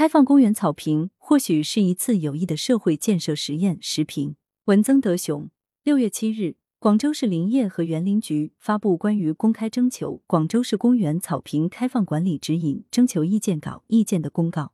开放公园草坪或许是一次有益的社会建设实验。时评文曾德雄，六月七日，广州市林业和园林局发布关于公开征求广州市公园草坪开放管理指引征求意见稿意见的公告。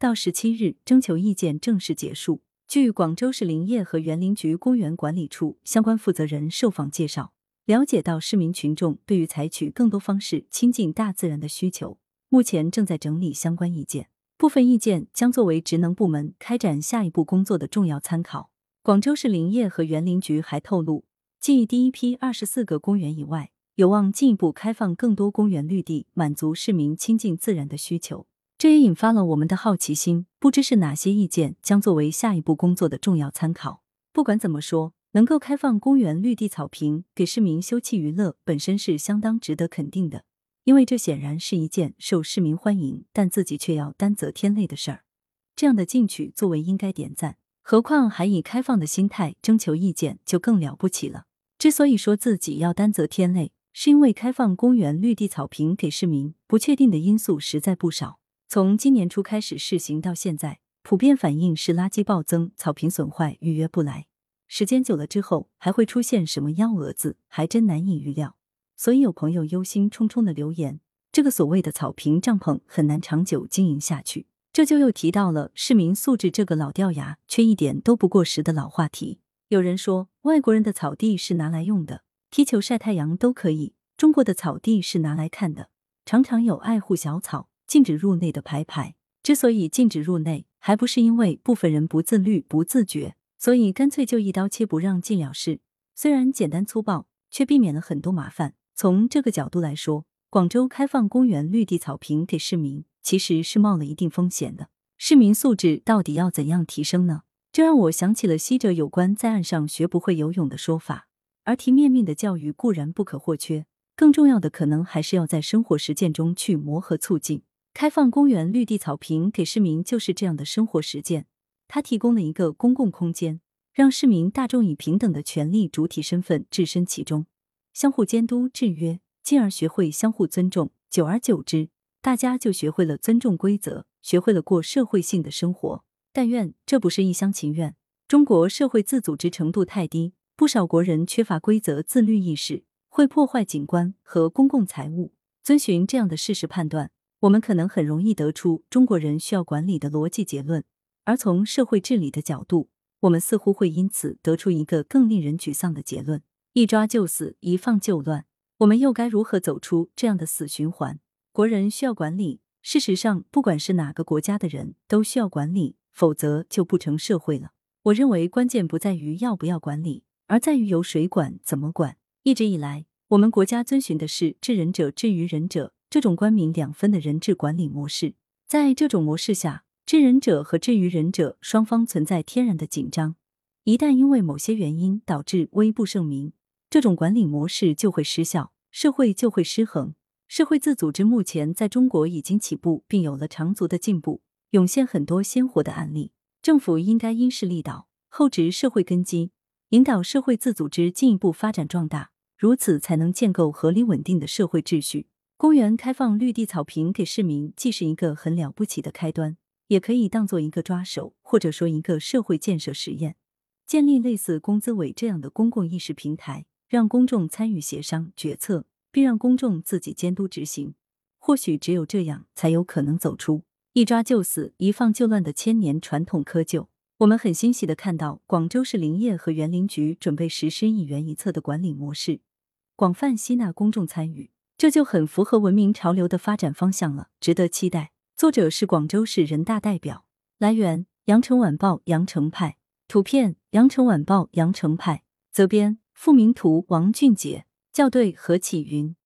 到十七日，征求意见正式结束。据广州市林业和园林局公园管理处相关负责人受访介绍，了解到市民群众对于采取更多方式亲近大自然的需求，目前正在整理相关意见。部分意见将作为职能部门开展下一步工作的重要参考。广州市林业和园林局还透露，继第一批二十四个公园以外，有望进一步开放更多公园绿地，满足市民亲近自然的需求。这也引发了我们的好奇心，不知是哪些意见将作为下一步工作的重要参考。不管怎么说，能够开放公园绿地草坪给市民休憩娱乐，本身是相当值得肯定的。因为这显然是一件受市民欢迎，但自己却要担责天累的事儿。这样的进取作为应该点赞，何况还以开放的心态征求意见，就更了不起了。之所以说自己要担责天累，是因为开放公园绿地草坪给市民，不确定的因素实在不少。从今年初开始试行到现在，普遍反映是垃圾暴增、草坪损坏、预约不来。时间久了之后，还会出现什么幺蛾子，还真难以预料。所以有朋友忧心忡忡的留言：“这个所谓的草坪帐篷很难长久经营下去。”这就又提到了市民素质这个老掉牙却一点都不过时的老话题。有人说，外国人的草地是拿来用的，踢球晒太阳都可以；中国的草地是拿来看的，常常有爱护小草、禁止入内的牌牌。之所以禁止入内，还不是因为部分人不自律、不自觉，所以干脆就一刀切不让进了事。虽然简单粗暴，却避免了很多麻烦。从这个角度来说，广州开放公园绿地草坪给市民，其实是冒了一定风险的。市民素质到底要怎样提升呢？这让我想起了西哲有关在岸上学不会游泳的说法。而提面命的教育固然不可或缺，更重要的可能还是要在生活实践中去磨合促进。开放公园绿地草坪给市民就是这样的生活实践，它提供了一个公共空间，让市民大众以平等的权利主体身份置身其中。相互监督制约，进而学会相互尊重，久而久之，大家就学会了尊重规则，学会了过社会性的生活。但愿这不是一厢情愿。中国社会自组织程度太低，不少国人缺乏规则自律意识，会破坏景观和公共财物。遵循这样的事实判断，我们可能很容易得出中国人需要管理的逻辑结论。而从社会治理的角度，我们似乎会因此得出一个更令人沮丧的结论。一抓就死，一放就乱，我们又该如何走出这样的死循环？国人需要管理，事实上，不管是哪个国家的人都需要管理，否则就不成社会了。我认为关键不在于要不要管理，而在于由谁管、怎么管。一直以来，我们国家遵循的是治人者治于人者这种官民两分的人治管理模式。在这种模式下，治人者和治于人者双方存在天然的紧张，一旦因为某些原因导致危不胜名。这种管理模式就会失效，社会就会失衡。社会自组织目前在中国已经起步，并有了长足的进步，涌现很多鲜活的案例。政府应该因势利导，厚植社会根基，引导社会自组织进一步发展壮大，如此才能建构合理稳定的社会秩序。公园开放绿地草坪给市民，既是一个很了不起的开端，也可以当做一个抓手，或者说一个社会建设实验。建立类似工资委这样的公共意识平台。让公众参与协商决策，并让公众自己监督执行。或许只有这样，才有可能走出一抓就死、一放就乱的千年传统窠臼。我们很欣喜的看到，广州市林业和园林局准备实施一园一策的管理模式，广泛吸纳公众参与，这就很符合文明潮流的发展方向了，值得期待。作者是广州市人大代表。来源：羊城晚报羊城派。图片：羊城晚报羊城派。责编。复名图王俊杰，校对何启云。